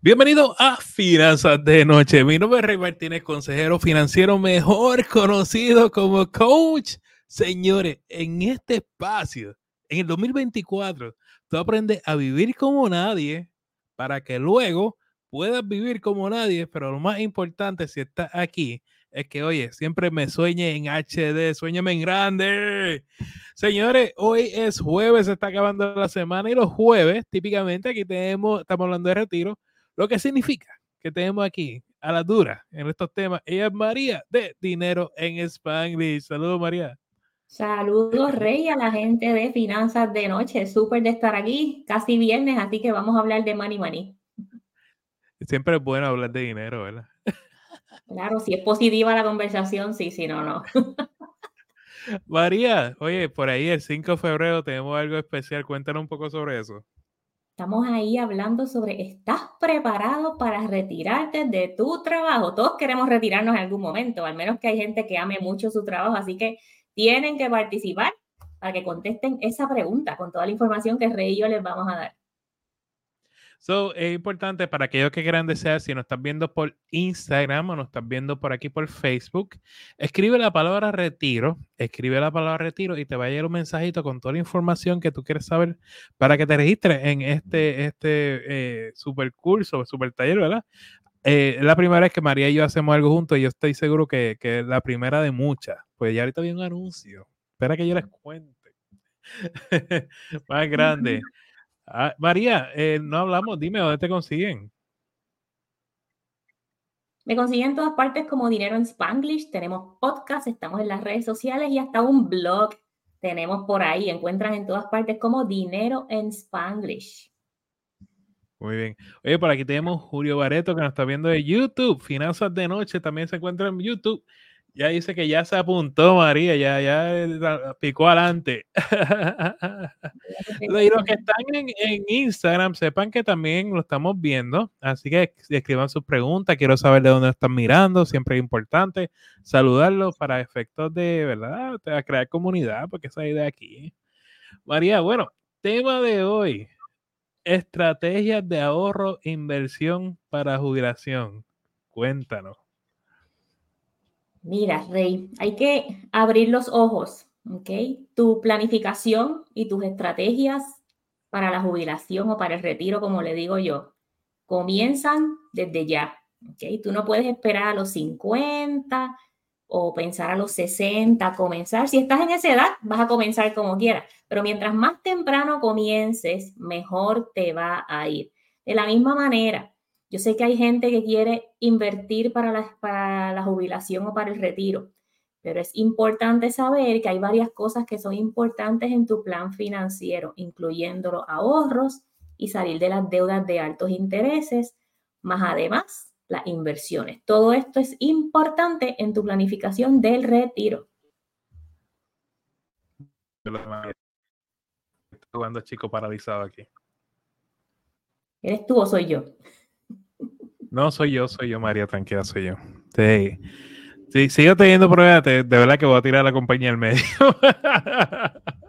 Bienvenido a Finanzas de Noche. Mi nombre es Rey Martínez, consejero financiero mejor conocido como coach. Señores, en este espacio, en el 2024, tú aprendes a vivir como nadie para que luego puedas vivir como nadie, pero lo más importante si estás aquí es que, oye, siempre me sueñe en HD, sueñame en grande. Señores, hoy es jueves, se está acabando la semana y los jueves, típicamente aquí tenemos, estamos hablando de retiro, lo que significa que tenemos aquí a la dura en estos temas. Ella es María de Dinero en Spanglish. Saludos, María. Saludos, Rey, a la gente de Finanzas de Noche. Súper de estar aquí, casi viernes, así que vamos a hablar de money money. Siempre es bueno hablar de dinero, ¿verdad? Claro, si es positiva la conversación, sí, si no, no. María, oye, por ahí el 5 de febrero tenemos algo especial. Cuéntanos un poco sobre eso. Estamos ahí hablando sobre, ¿estás preparado para retirarte de tu trabajo? Todos queremos retirarnos en algún momento, al menos que hay gente que ame mucho su trabajo, así que tienen que participar para que contesten esa pregunta con toda la información que Rey yo les vamos a dar. So, es importante para aquellos que quieran desear, si nos estás viendo por Instagram o nos estás viendo por aquí por Facebook, escribe la palabra retiro, escribe la palabra retiro y te va a llegar un mensajito con toda la información que tú quieres saber para que te registres en este, este eh, super curso, super taller, ¿verdad? Eh, la primera vez que María y yo hacemos algo juntos y yo estoy seguro que, que es la primera de muchas. Pues ya ahorita viene un anuncio. Espera que yo les cuente. Más grande. Ah, María, eh, no hablamos, dime dónde te consiguen. Me consiguen en todas partes como Dinero en Spanglish. Tenemos podcast, estamos en las redes sociales y hasta un blog tenemos por ahí. Encuentran en todas partes como Dinero en Spanglish. Muy bien. Oye, por aquí tenemos Julio Bareto que nos está viendo de YouTube. Finanzas de Noche también se encuentra en YouTube. Ya dice que ya se apuntó María, ya, ya picó adelante. y los que están en, Instagram, sepan que también lo estamos viendo. Así que escriban sus preguntas. Quiero saber de dónde están mirando. Siempre es importante saludarlos para efectos de, ¿verdad? De crear comunidad, porque esa idea aquí. María, bueno, tema de hoy. Estrategias de ahorro e inversión para jubilación. Cuéntanos. Mira, Rey, hay que abrir los ojos, ¿ok? Tu planificación y tus estrategias para la jubilación o para el retiro, como le digo yo, comienzan desde ya, ¿ok? Tú no puedes esperar a los 50 o pensar a los 60, comenzar. Si estás en esa edad, vas a comenzar como quieras, pero mientras más temprano comiences, mejor te va a ir. De la misma manera, yo sé que hay gente que quiere invertir para la, para la jubilación o para el retiro, pero es importante saber que hay varias cosas que son importantes en tu plan financiero, incluyendo los ahorros y salir de las deudas de altos intereses, más además las inversiones. Todo esto es importante en tu planificación del retiro. Estoy jugando chico paralizado aquí. ¿Eres tú o soy yo? No, soy yo, soy yo, María, tranquila, soy yo. Sí. Sí, sigo teniendo problemas, de verdad que voy a tirar la compañía al medio.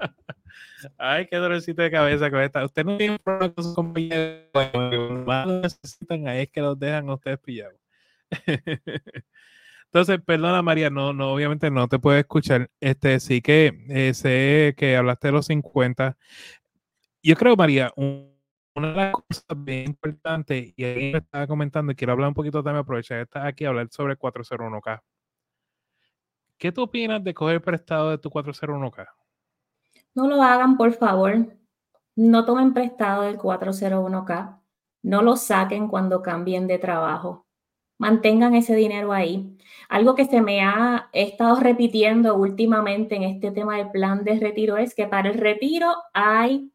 Ay, qué dolorcito de cabeza con esta. Usted no tiene problemas con sus compañeros. Más necesitan, ahí es que los dejan a ustedes pillados. Entonces, perdona María, no, no, obviamente no te puedo escuchar. Este, sí que eh, sé que hablaste de los 50. Yo creo, María, un, una de las cosas bien importantes, y ahí me estaba comentando, y quiero hablar un poquito también, aprovechar estar aquí, hablar sobre 401k. ¿Qué tú opinas de coger prestado de tu 401k? No lo hagan, por favor. No tomen prestado del 401k. No lo saquen cuando cambien de trabajo. Mantengan ese dinero ahí. Algo que se me ha estado repitiendo últimamente en este tema del plan de retiro es que para el retiro hay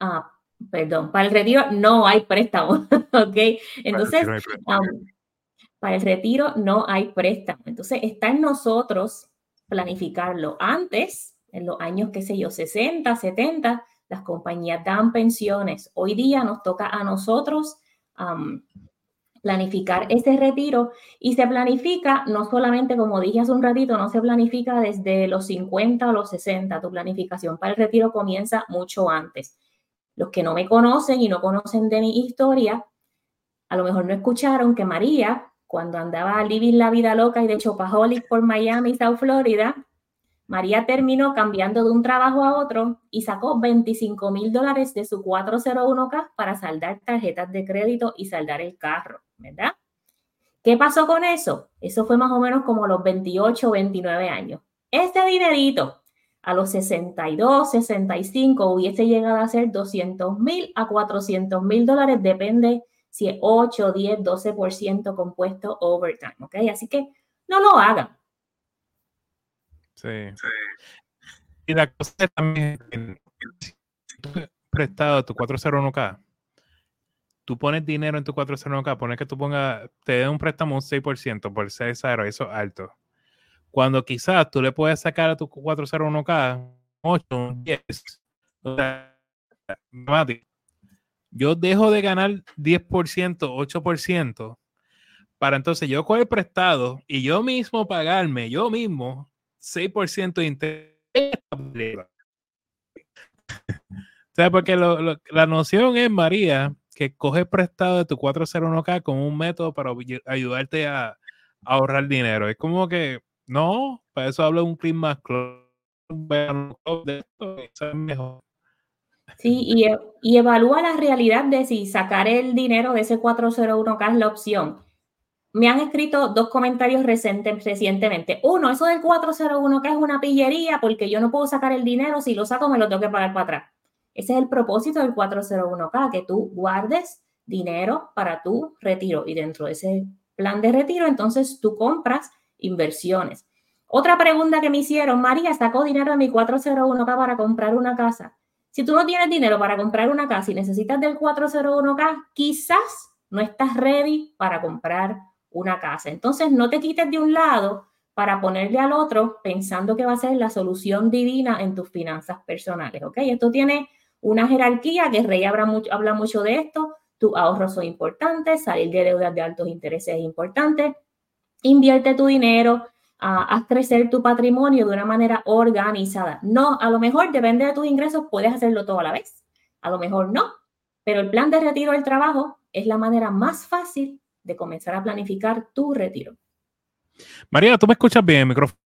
ah, perdón, para el retiro no hay préstamo, ¿ok? Entonces, para el retiro no hay préstamo. Entonces, está en nosotros planificarlo. Antes, en los años, qué sé yo, 60, 70, las compañías dan pensiones. Hoy día nos toca a nosotros planificar ese retiro y se planifica no solamente, como dije hace un ratito, no se planifica desde los 50 o los 60. Tu planificación para el retiro comienza mucho antes. Los que no me conocen y no conocen de mi historia, a lo mejor no escucharon que María, cuando andaba a vivir la vida loca y de Chopaholic por Miami South Florida, María terminó cambiando de un trabajo a otro y sacó 25 mil dólares de su 401k para saldar tarjetas de crédito y saldar el carro, ¿verdad? ¿Qué pasó con eso? Eso fue más o menos como los 28 o 29 años. Este dinerito a los 62, 65 hubiese llegado a ser 200 mil a 400 mil dólares, depende si es 8, 10, 12% compuesto overtime, ¿ok? Así que no lo hagan. Sí. Y la cosa es también, si tú prestado tu 401k, tú pones dinero en tu 401k, pones que tú pongas, te den un préstamo un 6% por ser eso es alto. Cuando quizás tú le puedes sacar a tu 401k 8, 10, o sea, yo dejo de ganar 10%, 8%, para entonces yo coger prestado y yo mismo pagarme, yo mismo, 6% de interés. o sea, porque la noción es, María, que coge prestado de tu 401k como un método para ayudarte a, ahorrar dinero. Es como que, no, para eso hablo un clip más. Sí, y, e, y, evalúa la realidad de si sacar el dinero de ese 401k es la opción me han escrito dos comentarios recientemente. Uno, eso del 401 que es una pillería porque yo no puedo sacar el dinero, si lo saco me lo tengo que pagar para atrás. Ese es el propósito del 401k, que tú guardes dinero para tu retiro y dentro de ese plan de retiro entonces tú compras inversiones. Otra pregunta que me hicieron, María, sacó dinero de mi 401k para comprar una casa. Si tú no tienes dinero para comprar una casa y necesitas del 401k, quizás no estás ready para comprar una casa. Entonces, no te quites de un lado para ponerle al otro pensando que va a ser la solución divina en tus finanzas personales, ¿ok? Esto tiene una jerarquía que Rey habla mucho, habla mucho de esto. Tus ahorros son importantes, salir de deudas de altos intereses es importante. Invierte tu dinero, haz crecer tu patrimonio de una manera organizada. No, a lo mejor depende de tus ingresos, puedes hacerlo todo a la vez. A lo mejor no, pero el plan de retiro del trabajo es la manera más fácil de comenzar a planificar tu retiro. María, ¿tú me escuchas bien? El micrófono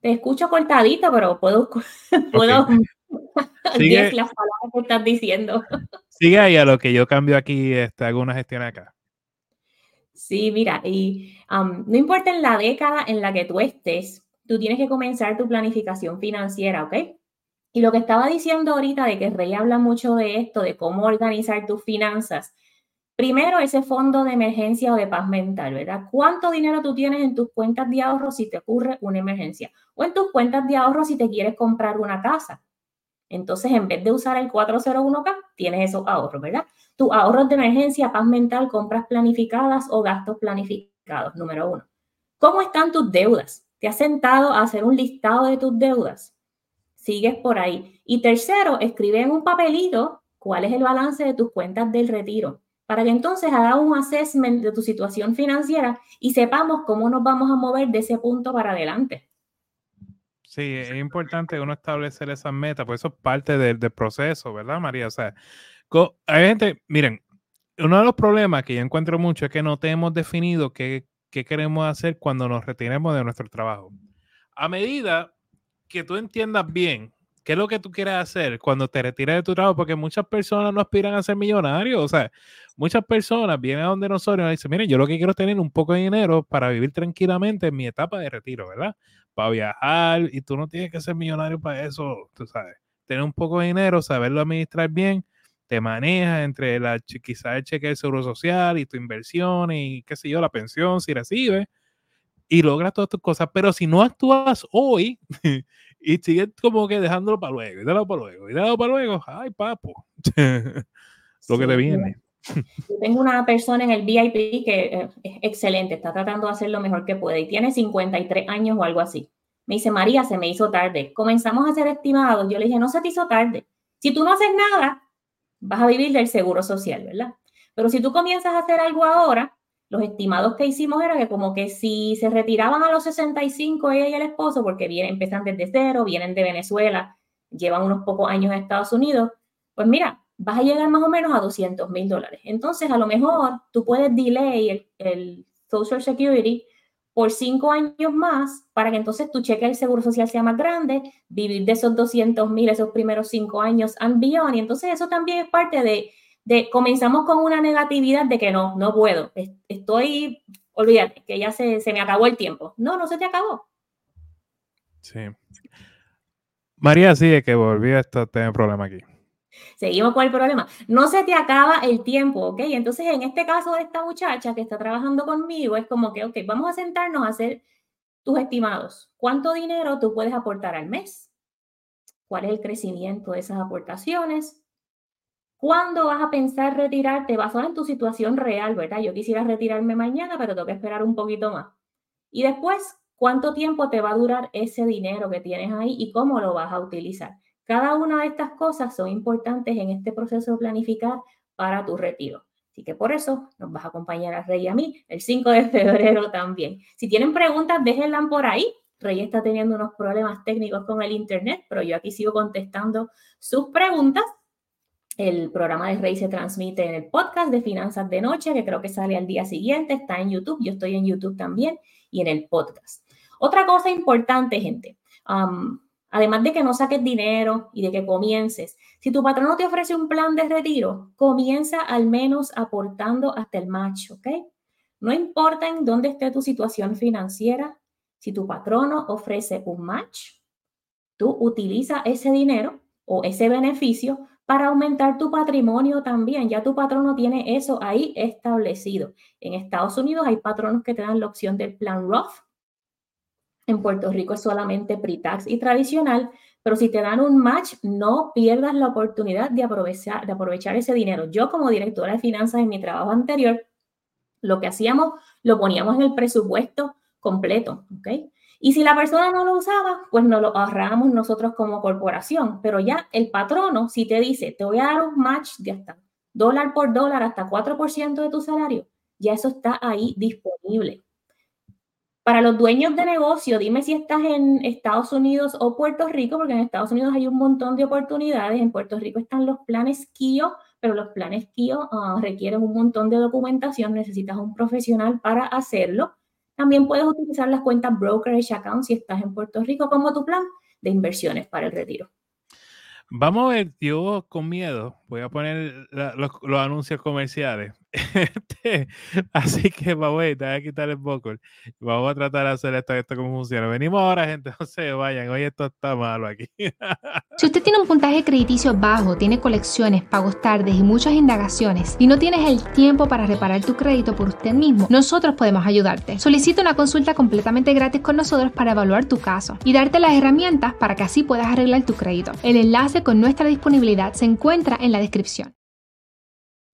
Te escucho cortadito, pero puedo, puedo sigue, las palabras que estás diciendo. Sigue ahí a lo que yo cambio aquí, este, hago una gestión acá. Sí, mira, y um, no importa en la década en la que tú estés, tú tienes que comenzar tu planificación financiera, ¿ok? Y lo que estaba diciendo ahorita de que Rey habla mucho de esto, de cómo organizar tus finanzas. Primero, ese fondo de emergencia o de paz mental, ¿verdad? ¿Cuánto dinero tú tienes en tus cuentas de ahorro si te ocurre una emergencia? O en tus cuentas de ahorro si te quieres comprar una casa. Entonces, en vez de usar el 401k, tienes esos ahorros, ¿verdad? Tus ahorros de emergencia, paz mental, compras planificadas o gastos planificados, número uno. ¿Cómo están tus deudas? ¿Te has sentado a hacer un listado de tus deudas? sigues por ahí. Y tercero, escribe en un papelito cuál es el balance de tus cuentas del retiro, para que entonces haga un assessment de tu situación financiera y sepamos cómo nos vamos a mover de ese punto para adelante. Sí, es importante uno establecer esas metas, pues eso es parte del, proceso, ¿verdad, María? O sea, hay gente, miren, uno de los problemas que yo encuentro mucho es que no tenemos definido qué, qué queremos hacer cuando nos retiremos de nuestro trabajo. A medida que tú entiendas bien qué es lo que tú quieres hacer cuando te retires de tu trabajo, porque muchas personas no aspiran a ser millonarios, o sea, muchas personas vienen a donde nosotros y dicen, miren, yo lo que quiero es tener un poco de dinero para vivir tranquilamente en mi etapa de retiro, ¿verdad? Para viajar y tú no tienes que ser millonario para eso, tú sabes, tener un poco de dinero, saberlo administrar bien, te manejas entre la, quizás el cheque del seguro social y tu inversión y qué sé yo, la pensión si recibes y logras todas tus cosas, pero si no actúas hoy y sigues como que dejándolo para luego, y déjalo para luego, y déjalo para luego, ay papo, lo que te viene. Yo tengo una persona en el VIP que eh, es excelente, está tratando de hacer lo mejor que puede y tiene 53 años o algo así. Me dice, María, se me hizo tarde. Comenzamos a ser estimados. Yo le dije, no se te hizo tarde. Si tú no haces nada, vas a vivir del seguro social, ¿verdad? Pero si tú comienzas a hacer algo ahora, los estimados que hicimos era que como que si se retiraban a los 65 ella y el esposo, porque vienen, empiezan desde cero, vienen de Venezuela, llevan unos pocos años en Estados Unidos, pues mira, vas a llegar más o menos a 200 mil dólares. Entonces, a lo mejor tú puedes delay el, el Social Security por cinco años más para que entonces tu cheque del seguro social sea más grande, vivir de esos 200 mil esos primeros cinco años and beyond. Y entonces eso también es parte de, de, comenzamos con una negatividad de que no, no puedo, estoy, olvídate, que ya se, se me acabó el tiempo. No, no se te acabó. Sí. María sigue que volví a tener problema aquí. Seguimos con el problema. No se te acaba el tiempo, ¿ok? Entonces, en este caso de esta muchacha que está trabajando conmigo, es como que, ok, vamos a sentarnos a hacer tus estimados. ¿Cuánto dinero tú puedes aportar al mes? ¿Cuál es el crecimiento de esas aportaciones? ¿Cuándo vas a pensar retirarte? Basado en tu situación real, ¿verdad? Yo quisiera retirarme mañana, pero tengo que esperar un poquito más. Y después, ¿cuánto tiempo te va a durar ese dinero que tienes ahí y cómo lo vas a utilizar? Cada una de estas cosas son importantes en este proceso de planificar para tu retiro. Así que por eso nos vas a acompañar a Rey y a mí el 5 de febrero también. Si tienen preguntas, déjenlas por ahí. Rey está teniendo unos problemas técnicos con el Internet, pero yo aquí sigo contestando sus preguntas. El programa de Rey se transmite en el podcast de Finanzas de Noche, que creo que sale al día siguiente. Está en YouTube. Yo estoy en YouTube también y en el podcast. Otra cosa importante, gente. Además de que no saques dinero y de que comiences, si tu patrono te ofrece un plan de retiro, comienza al menos aportando hasta el match, ¿ok? No importa en dónde esté tu situación financiera, si tu patrono ofrece un match, tú utiliza ese dinero o ese beneficio para aumentar tu patrimonio también. Ya tu patrono tiene eso ahí establecido. En Estados Unidos hay patronos que te dan la opción del plan Roth, en Puerto Rico es solamente pre-tax y tradicional, pero si te dan un match, no pierdas la oportunidad de aprovechar, de aprovechar ese dinero. Yo como directora de finanzas en mi trabajo anterior, lo que hacíamos, lo poníamos en el presupuesto completo, ¿ok? Y si la persona no lo usaba, pues nos lo ahorrábamos nosotros como corporación. Pero ya el patrono, si te dice, te voy a dar un match de hasta dólar por dólar, hasta 4% de tu salario, ya eso está ahí disponible. Para los dueños de negocio, dime si estás en Estados Unidos o Puerto Rico, porque en Estados Unidos hay un montón de oportunidades. En Puerto Rico están los planes KIO, pero los planes KIO ah, requieren un montón de documentación. Necesitas un profesional para hacerlo. También puedes utilizar las cuentas brokerage account si estás en Puerto Rico como tu plan de inversiones para el retiro. Vamos a ver, yo con miedo voy a poner los, anuncios comerciales. Este, así que vamos a quitar el vocal. Vamos a tratar de hacer esto, esto como funciona. Venimos ahora, gente, no se vayan. Hoy esto está malo aquí. si usted tiene un puntaje crediticio bajo, tiene colecciones, pagos tardes y muchas indagaciones y no tienes el tiempo para reparar tu crédito por usted mismo, nosotros podemos ayudarte. Solicita una consulta completamente gratis con nosotros para evaluar tu caso y darte las herramientas para que así puedas arreglar tu crédito. El enlace con nuestra disponibilidad se encuentra en la descripción.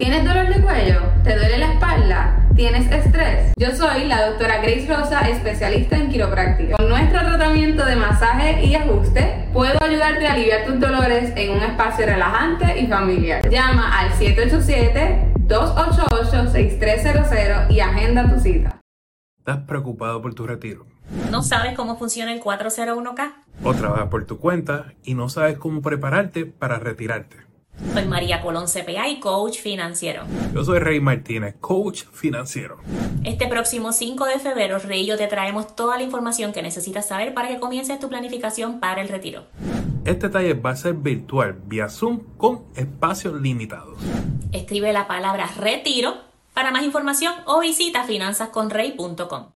¿Tienes dolor de cuello? ¿Te duele la espalda? ¿Tienes estrés? Yo soy la doctora Grace Rosa, especialista en quiropráctica. Con nuestro tratamiento de masaje y ajuste, puedo ayudarte a aliviar tus dolores en un espacio relajante y familiar. Llama al 787-288-6300 y agenda tu cita. ¿Estás preocupado por tu retiro? ¿No sabes cómo funciona el 401k? O trabajas por tu cuenta y no sabes cómo prepararte para retirarte. Soy María Colón CPA y coach financiero. Yo soy Rey Martínez, coach financiero. Este próximo 5 de febrero, Rey y yo te traemos toda la información que necesitas saber para que comiences tu planificación para el retiro. Este taller va a ser virtual, vía Zoom, con espacios limitados. Escribe la palabra retiro para más información o visita finanzasconrey.com.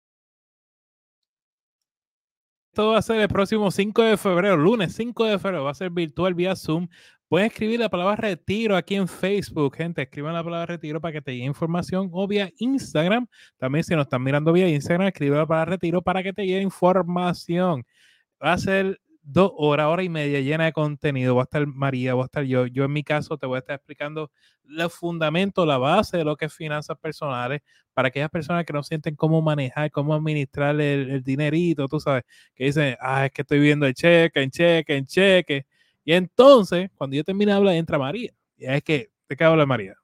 Esto va a ser el próximo 5 de febrero, lunes 5 de febrero, va a ser virtual vía Zoom. Pueden escribir la palabra retiro aquí en Facebook, gente. Escriban la palabra retiro para que te llegue información o vía Instagram. También si nos están mirando vía Instagram, escribe la palabra retiro para que te llegue información. Va a ser dos horas, hora y media llena de contenido. Va a estar María, va a estar yo. Yo en mi caso te voy a estar explicando los fundamentos, la base de lo que es finanzas personales para aquellas personas que no sienten cómo manejar, cómo administrar el, el dinerito, tú sabes, que dicen, ah, es que estoy viendo el cheque, en cheque, en cheque y entonces, cuando yo termine de hablar, entra María. Y es que, ¿de qué habla María?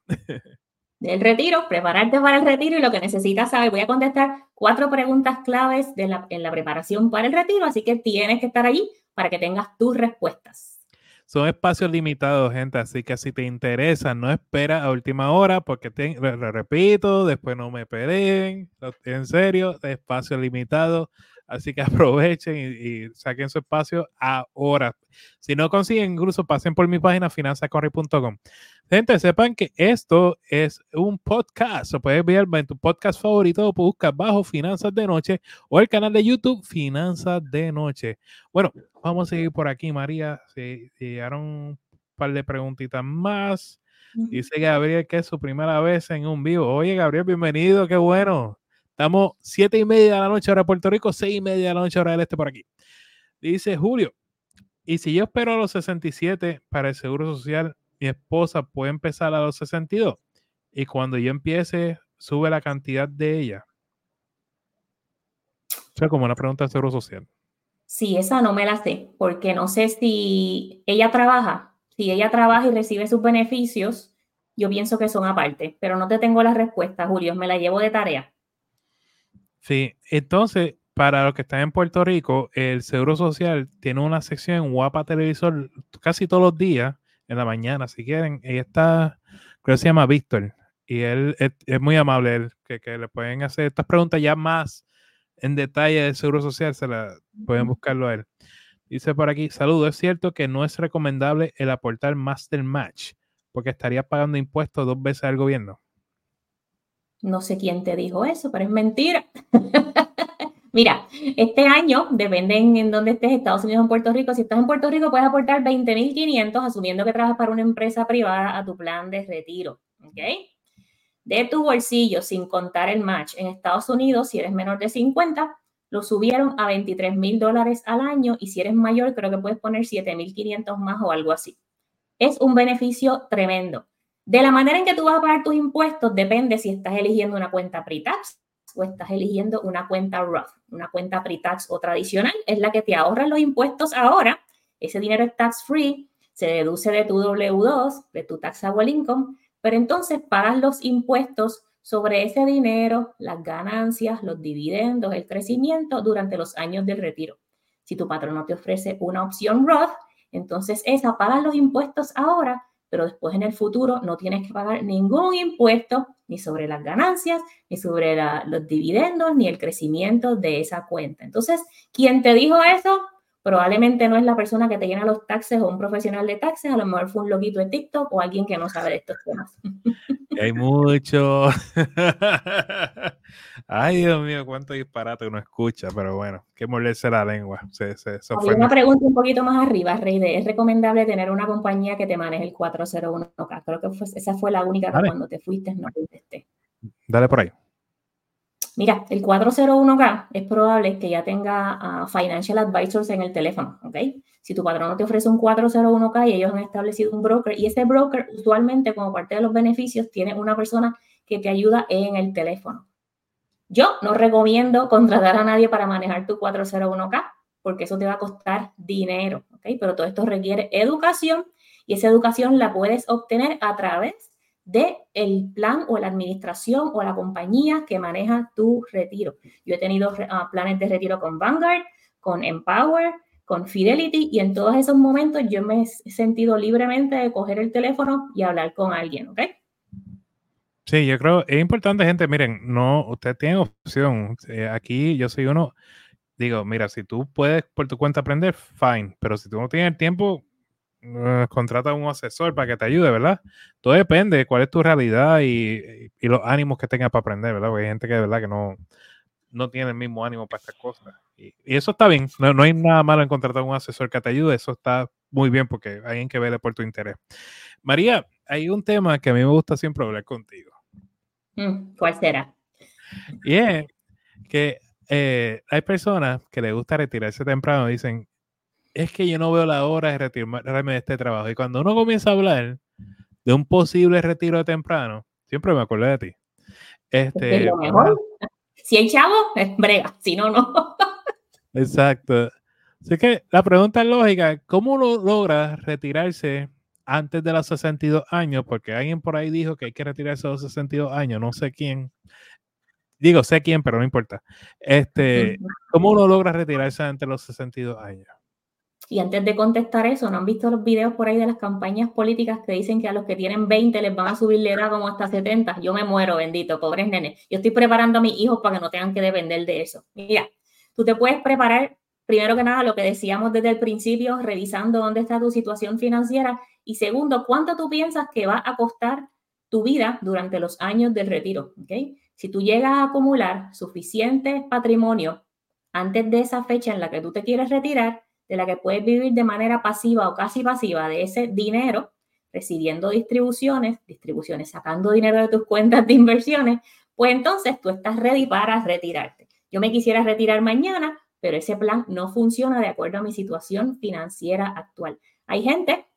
Del retiro, prepararte para el retiro y lo que necesitas saber. Voy a contestar cuatro preguntas claves en la preparación para el retiro, así que tienes que estar allí para que tengas tus respuestas. son espacios limitados, gente, así que si te interesa, no espera a última hora porque te, lo, repito, después no me peleen, en serio, espacio limitado, así que aprovechen y, saquen su espacio ahora. Si no consiguen, incluso pasen por mi página finanzacorri.com. Gente, sepan que esto es un podcast. O puedes ver en tu podcast favorito, busca bajo Finanzas de Noche o el canal de YouTube Finanzas de Noche. Bueno, vamos a seguir por aquí, María. Se llegaron un par de preguntitas más. Dice Gabriel que es su primera vez en un vivo. Oye, Gabriel, bienvenido, qué bueno. Estamos siete y media de la noche hora de Puerto Rico, seis y media de la noche hora del este por aquí. Dice Julio, y si yo espero a los 67 para el Seguro Social, mi esposa puede empezar a los 62 y cuando yo empiece sube la cantidad de ella. O sea, como una pregunta de seguro social. Sí, esa no me la sé, porque no sé si ella trabaja. Si ella trabaja y recibe sus beneficios, yo pienso que son aparte, pero no te tengo la respuesta, Julio, me la llevo de tarea. Sí, entonces, para los que están en Puerto Rico, el Seguro Social tiene una sección Guapa Televisor casi todos los días en la mañana, si quieren. Ella está, creo que se llama Víctor, y él es, muy amable, él, que, le pueden hacer estas preguntas ya más en detalle del Seguro Social, se la pueden buscarlo a él. Dice por aquí, saludo, es cierto que no es recomendable el aportar Master Match, porque estaría pagando impuestos dos veces al gobierno. No sé quién te dijo eso, pero es mentira. Mira, este año, depende en, dónde estés, Estados Unidos o en Puerto Rico. Si estás en Puerto Rico, puedes aportar 20.500, asumiendo que trabajas para una empresa privada, a tu plan de retiro. ¿Ok? De tu bolsillo, sin contar el match. En Estados Unidos, si eres menor de 50, lo subieron a 23 mil dólares al año y si eres mayor, creo que puedes poner 7.500 más o algo así. Es un beneficio tremendo. De la manera en que tú vas a pagar tus impuestos, depende si estás eligiendo una cuenta pre-tax o estás eligiendo una cuenta Roth, una cuenta pre-tax o tradicional, es la que te ahorra los impuestos ahora. Ese dinero es tax free, se deduce de tu W2, de tu taxable income, pero entonces pagas los impuestos sobre ese dinero, las ganancias, los dividendos, el crecimiento durante los años del retiro. Si tu patrono te ofrece una opción Roth, entonces esa pagas los impuestos ahora pero después en el futuro no tienes que pagar ningún impuesto ni sobre las ganancias, ni sobre los dividendos, ni el crecimiento de esa cuenta. Entonces, quien te dijo eso, probablemente no es la persona que te llena los taxes o un profesional de taxes, a lo mejor fue un loquito de TikTok o alguien que no sabe de estos temas. Hay mucho. Ay, Dios mío, cuánto disparate uno escucha, pero bueno, que molerse la lengua. Se, una pregunta un poquito más arriba, Reide. ¿Es recomendable tener una compañía que te maneje el 401k? Creo que esa fue la única que cuando te fuiste no contesté. Dale por ahí. Mira, el 401k es probable que ya tenga ah, financial advisors en el teléfono, ¿ok? Si tu patrón te ofrece un 401k y ellos han establecido un broker y ese broker usualmente como parte de los beneficios tiene una persona que te ayuda en el teléfono. Yo no recomiendo contratar a nadie para manejar tu 401k porque eso te va a costar dinero, ¿ok? Pero todo esto requiere educación y esa educación la puedes obtener a través de el plan o la administración o la compañía que maneja tu retiro. Yo he tenido ah, planes de retiro con Vanguard, con Empower, con Fidelity y en todos esos momentos yo me he sentido libremente de coger el teléfono y hablar con alguien, ¿ok? Sí, yo creo, es importante, gente, miren, no, usted tiene opción. Eh, aquí yo soy uno, digo, mira, si tú puedes por tu cuenta aprender, fine, pero si tú no tienes el tiempo, eh, contrata un asesor para que te ayude, ¿verdad? Todo depende de cuál es tu realidad y, los ánimos que tengas para aprender, ¿verdad? Porque hay gente que de verdad que no, no tiene el mismo ánimo para estas cosas. Y, eso está bien, no, hay nada malo en contratar un asesor que te ayude, eso está muy bien porque hay alguien que vele por tu interés. María, hay un tema que a mí me gusta siempre hablar contigo. Mm, ¿Cuál será? Y es que eh, hay personas que les gusta retirarse temprano, dicen, es que yo no veo la hora de retirarme de este trabajo. Y cuando uno comienza a hablar de un posible retiro de temprano, siempre me acuerdo de ti. Este, Si hay chavo, es brega, si no, no. Exacto. Así que la pregunta es lógica, ¿cómo uno logra retirarse antes de los 62 años? Porque alguien por ahí dijo que hay que retirarse a los 62 años, no sé quién. Digo, sé quién, pero no importa. Este, ¿Cómo uno logra retirarse antes de los 62 años? Y antes de contestar eso, ¿no han visto los videos por ahí de las campañas políticas que dicen que a los que tienen 20 les van a subir la edad como hasta 70? Yo me muero, bendito, pobres nenes. Yo estoy preparando a mis hijos para que no tengan que depender de eso. Mira, tú te puedes preparar, primero que nada, lo que decíamos desde el principio, revisando dónde está tu situación financiera. Y segundo, ¿cuánto tú piensas que va a costar tu vida durante los años del retiro? Si tú llegas a acumular suficiente patrimonio antes de esa fecha en la que tú te quieres retirar, de la que puedes vivir de manera pasiva o casi pasiva de ese dinero, recibiendo distribuciones, distribuciones, sacando dinero de tus cuentas de inversiones, pues entonces tú estás ready para retirarte. Yo me quisiera retirar mañana, pero ese plan no funciona de acuerdo a mi situación financiera actual. Hay gente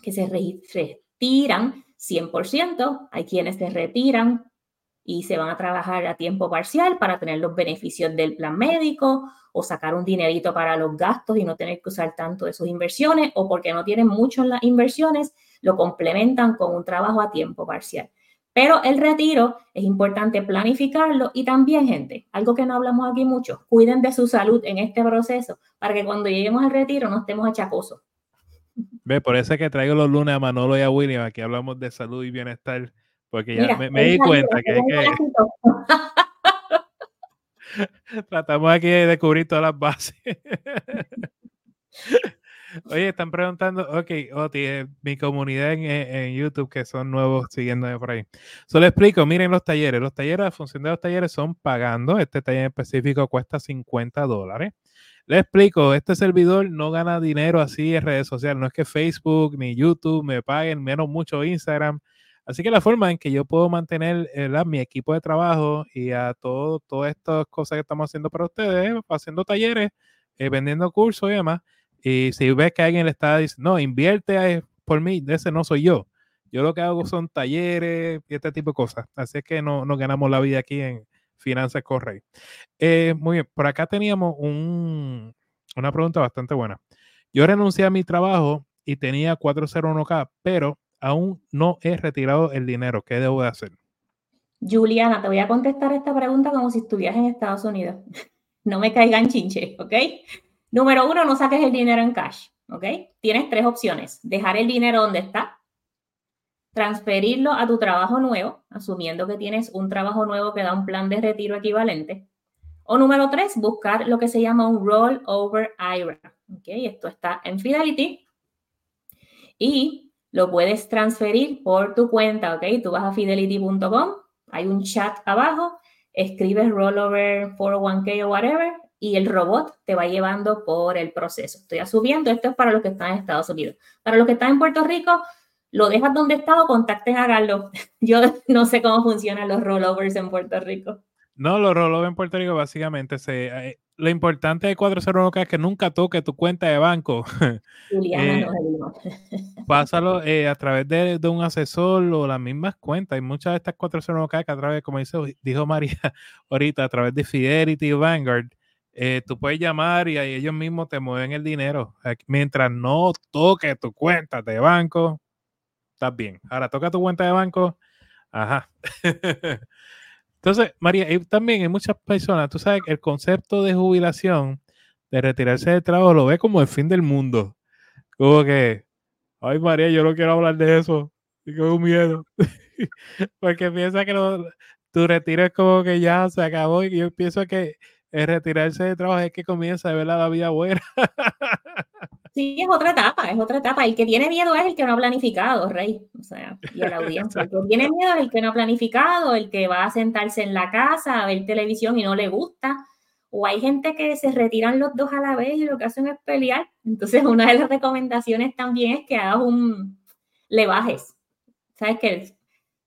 que se retiran 100%, hay quienes se retiran y se van a trabajar a tiempo parcial para tener los beneficios del plan médico o sacar un dinerito para los gastos y no tener que usar tanto de sus inversiones o porque no tienen mucho en las inversiones, lo complementan con un trabajo a tiempo parcial. Pero el retiro es importante planificarlo y también, gente, algo que no hablamos aquí mucho, cuiden de su salud en este proceso para que cuando lleguemos al retiro no estemos achacosos. Ve, por eso es que traigo los lunes a Manolo y a William, aquí hablamos de salud y bienestar, porque ya me, di cuenta que hay que... Tratamos aquí de descubrir todas las bases. Oye, están preguntando, ok, Oti, eh, mi comunidad en, YouTube que son nuevos siguiéndome por ahí. Solo explico, miren los talleres. Los talleres, la función de los talleres son pagando. Este taller específico cuesta 50 dólares. Le explico, este servidor no gana dinero así en redes sociales. No es que Facebook ni YouTube me paguen, menos mucho Instagram. Así que la forma en que yo puedo mantener mi equipo de trabajo y a todo, todas estas cosas que estamos haciendo para ustedes, haciendo talleres, eh, vendiendo cursos y demás. Y si ves que alguien le está diciendo, no, invierte por mí, ese no soy yo. Yo lo que hago son talleres y este tipo de cosas. Así es que no, nos ganamos la vida aquí en Finanzas Correy. Eh, muy bien, por acá teníamos un, una pregunta bastante buena. Yo renuncié a mi trabajo y tenía 401k, pero aún no he retirado el dinero. ¿Qué debo de hacer? Juliana, te voy a contestar esta pregunta como si estuvieras en Estados Unidos. No me caigan chinche, ¿ok? Número uno, no saques el dinero en cash, ¿ok? Tienes tres opciones. Dejar el dinero donde está, transferirlo a tu trabajo nuevo, asumiendo que tienes un trabajo nuevo que da un plan de retiro equivalente. O número tres, buscar lo que se llama un rollover IRA. ¿ok? Esto está en Fidelity. Y lo puedes transferir por tu cuenta, ¿ok? Tú vas a fidelity.com, hay un chat abajo, escribes rollover 401k o whatever y el robot te va llevando por el proceso. Estoy subiendo, esto es para los que están en Estados Unidos. Para los que están en Puerto Rico, lo dejas donde está o contacten a Carlos. Yo no sé cómo funcionan los rollovers en Puerto Rico. No, los rollovers en Puerto Rico básicamente se, eh, lo importante de 401k es que nunca toque tu cuenta de banco. Juliana eh, Pásalo eh, a través de, un asesor o las mismas cuentas. Hay muchas de estas 401k que a través, como dice, dijo María ahorita, a través de Fidelity o Vanguard, eh, tú puedes llamar y ahí ellos mismos te mueven el dinero. Mientras no toque tu cuenta de banco, estás bien. Ahora toca tu cuenta de banco, ajá. Entonces, María, y también hay muchas personas, tú sabes, el concepto de jubilación, de retirarse del trabajo, lo ve como el fin del mundo. Como que, ay María, yo no quiero hablar de eso. Tengo miedo. Porque piensa que tu retiro es como que ya se acabó y yo pienso que el retirarse del trabajo es que comienza a ver la vida buena. Sí, es otra etapa, es otra etapa. El que tiene miedo es el que no ha planificado, Rey. O sea, y a la audiencia. El que tiene miedo es el que no ha planificado, el que va a sentarse en la casa a ver televisión y no le gusta. O hay gente que se retiran los dos a la vez y lo que hacen es pelear. Entonces, una de las recomendaciones también es que hagas un. le bajes. ¿Sabes qué?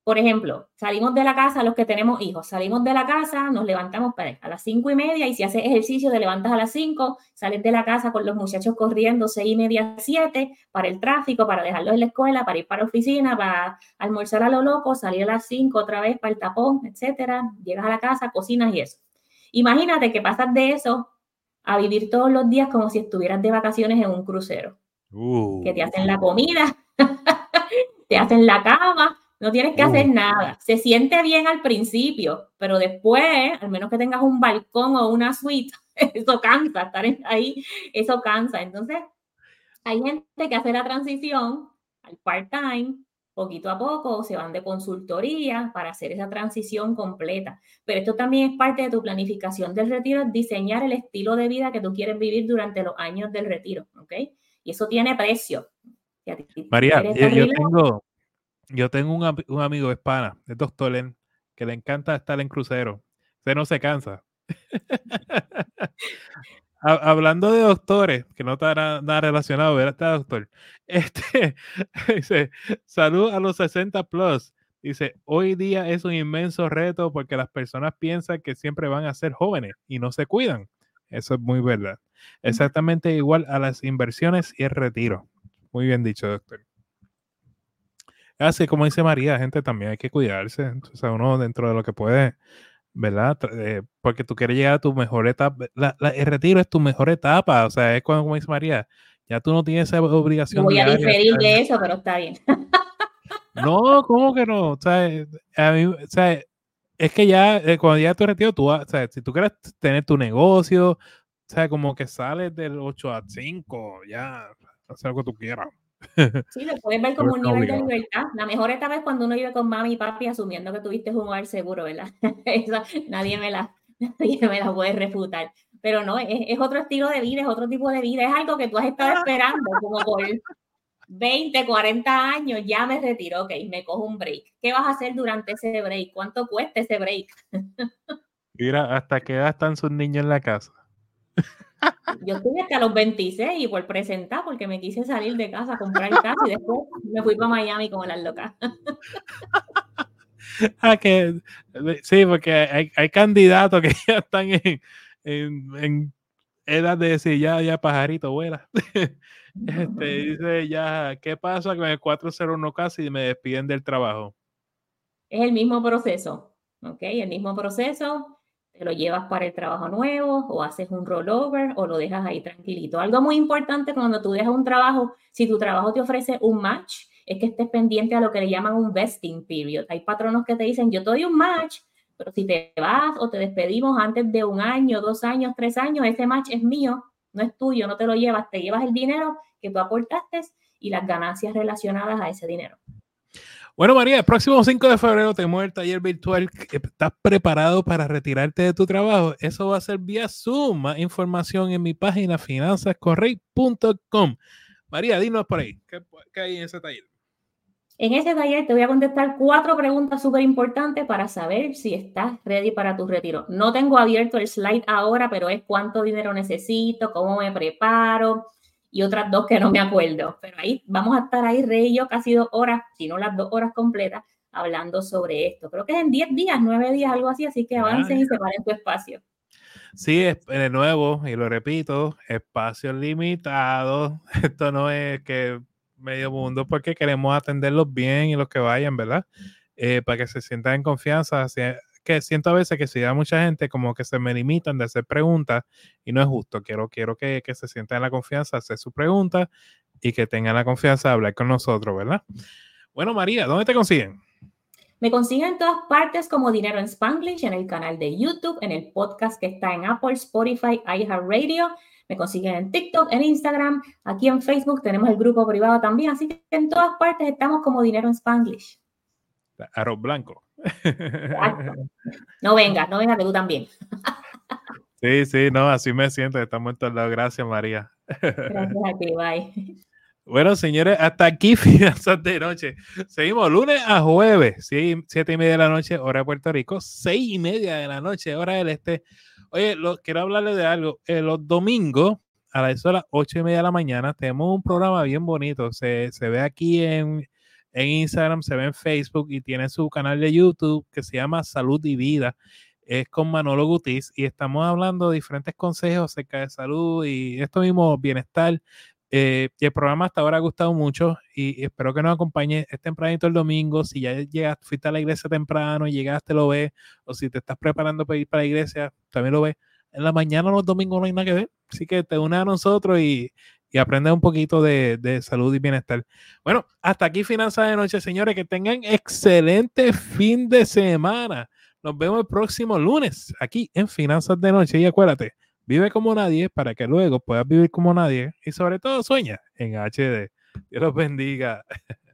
Por ejemplo, salimos de la casa, los que tenemos hijos, salimos de la casa, nos levantamos para, a las cinco y media y si haces ejercicio te levantas a las cinco, sales de la casa con los muchachos corriendo seis y media, siete, para el tráfico, para dejarlos en la escuela, para ir para la oficina, para almorzar a lo loco, salir a las cinco otra vez para el tapón, etcétera. Llegas a la casa, cocinas y eso. Imagínate que pasas de eso a vivir todos los días como si estuvieras de vacaciones en un crucero. Uh. Que te hacen la comida, te hacen la cama, no tienes que hacer nada. Se siente bien al principio, pero después, al menos que tengas un balcón o una suite, eso cansa, estar ahí, eso cansa. Entonces, Hay gente que hace la transición al part-time poquito a poco, se van de consultoría para hacer esa transición completa. Pero esto también es parte de tu planificación del retiro, diseñar el estilo de vida que tú quieres vivir durante los años del retiro, ¿ok? Y eso tiene precio. María, yo, tengo, yo tengo un, un amigo hispana, es doctor que le encanta estar en crucero. Usted no se cansa. hablando de doctores, que no está nada, relacionado, ver este doctor. Este dice: Salud a los 60 plus. Dice: Hoy día es un inmenso reto porque las personas piensan que siempre van a ser jóvenes y no se cuidan. Eso es muy verdad. Exactamente igual a las inversiones y el retiro. Muy bien dicho, doctor. Así como dice María, gente, también hay que cuidarse. O sea, uno dentro de lo que puede ¿verdad? Eh, porque tú quieres llegar a tu mejor etapa. el retiro es tu mejor etapa, o sea, es cuando, como dice María, ya tú no tienes esa obligación. voy a diferir de eso, pero está bien. no, ¿cómo que no? O sea, a mí, o sea es que ya, eh, cuando ya tu retiro, tú, o sea, si tú quieres tener tu negocio, o sea, como que sales del 8 a 5, ya, hacer lo que tú quieras. Sí, lo puedes ver como un nivel de libertad. La mejor etapa es cuando uno vive con mami y papi asumiendo que tuviste un hogar seguro, ¿verdad? nadie, me la, nadie me la puede refutar. Pero no, es, otro estilo de vida, es otro tipo de vida, es algo que tú has estado esperando como por 20, 40 años, ya me retiro, ok, me cojo un break. ¿Qué vas a hacer durante ese break? ¿Cuánto cuesta ese break? Mira, ¿hasta qué edad están sus niños en la casa? Yo estuve hasta los 26 y por presentar, porque me quise salir de casa a comprar casa y después me fui para Miami como las locas. ah, que sí, porque hay, hay candidatos que ya están en, en, edad de decir ya, ya pajarito, vuela. Este, dice ya, ¿qué pasa con el 401 casi y me despiden del trabajo? Es el mismo proceso, ¿ok? El mismo proceso te lo llevas para el trabajo nuevo o haces un rollover o lo dejas ahí tranquilito. Algo muy importante cuando tú dejas un trabajo, si tu trabajo te ofrece un match, es que estés pendiente a lo que le llaman un vesting period. Hay patronos que te dicen, yo te doy un match, pero si te vas o te despedimos antes de un año, dos años, tres años, ese match es mío, no es tuyo, no te lo llevas, te llevas el dinero que tú aportaste y las ganancias relacionadas a ese dinero. Bueno, María, el próximo 5 de febrero tenemos el taller virtual. ¿Estás preparado para retirarte de tu trabajo? Eso va a ser vía Zoom. Más información en mi página finanzascorrey.com. María, dinos por ahí, ¿qué, hay en ese taller? En ese taller te voy a contestar cuatro preguntas súper importantes para saber si estás ready para tu retiro. No tengo abierto el slide ahora, pero es cuánto dinero necesito, cómo me preparo, y otras dos que no me acuerdo. Pero ahí vamos a estar ahí, Rey y yo, casi dos horas, si no las dos horas completas, hablando sobre esto. Creo que es en 10 días, 9 días, algo así, así que avancen y separen tu espacio. Sí, es de nuevo, y lo repito, espacio limitado. Esto no es que medio mundo porque queremos atenderlos bien y los que vayan, ¿verdad? Eh, para que se sientan en confianza que siento a veces que si da mucha gente como que se me limitan de hacer preguntas y no es justo. Quiero, quiero que, que se sientan en la confianza hacer su pregunta y que tengan la confianza de hablar con nosotros, ¿verdad? Bueno, María, ¿dónde te consiguen? Me consiguen en todas partes como Dinero en Spanglish, en el canal de YouTube, en el podcast que está en Apple, Spotify, iHeartRadio. Me consiguen en TikTok, en Instagram, aquí en Facebook tenemos el grupo privado también. Así que en todas partes estamos como Dinero en Spanglish. Arroz blanco. No venga, no venga que tú también. Sí, sí, no, así me siento, estamos en todos lados. Gracias, María. Gracias a ti, bye. Bueno, señores, hasta aquí finanzas de noche. Seguimos lunes a jueves, siete y media de la noche, hora de Puerto Rico, seis y media de la noche, hora del este. Oye, lo, quiero hablarles de algo. Eh, los domingos, a las ocho y media de la mañana, tenemos un programa bien bonito. Se, se ve aquí en, en Instagram, se ve en Facebook y tiene su canal de YouTube que se llama Salud y Vida. Es con Manolo Gutis y estamos hablando de diferentes consejos acerca de salud y esto mismo bienestar. Eh, y el programa hasta ahora ha gustado mucho y espero que nos acompañe. Es tempranito el domingo. Si ya llegaste, fuiste a la iglesia temprano y llegaste, lo ves. O si te estás preparando para ir para la iglesia, también lo ves. En la mañana, los domingos no hay nada que ver. Así que te unes a nosotros y, y aprender un poquito de, salud y bienestar. Bueno, hasta aquí Finanzas de Noche, señores. Que tengan excelente fin de semana. Nos vemos el próximo lunes aquí en Finanzas de Noche. Y acuérdate, Vive como nadie para que luego puedas vivir como nadie y sobre todo sueña en HD. Dios los bendiga.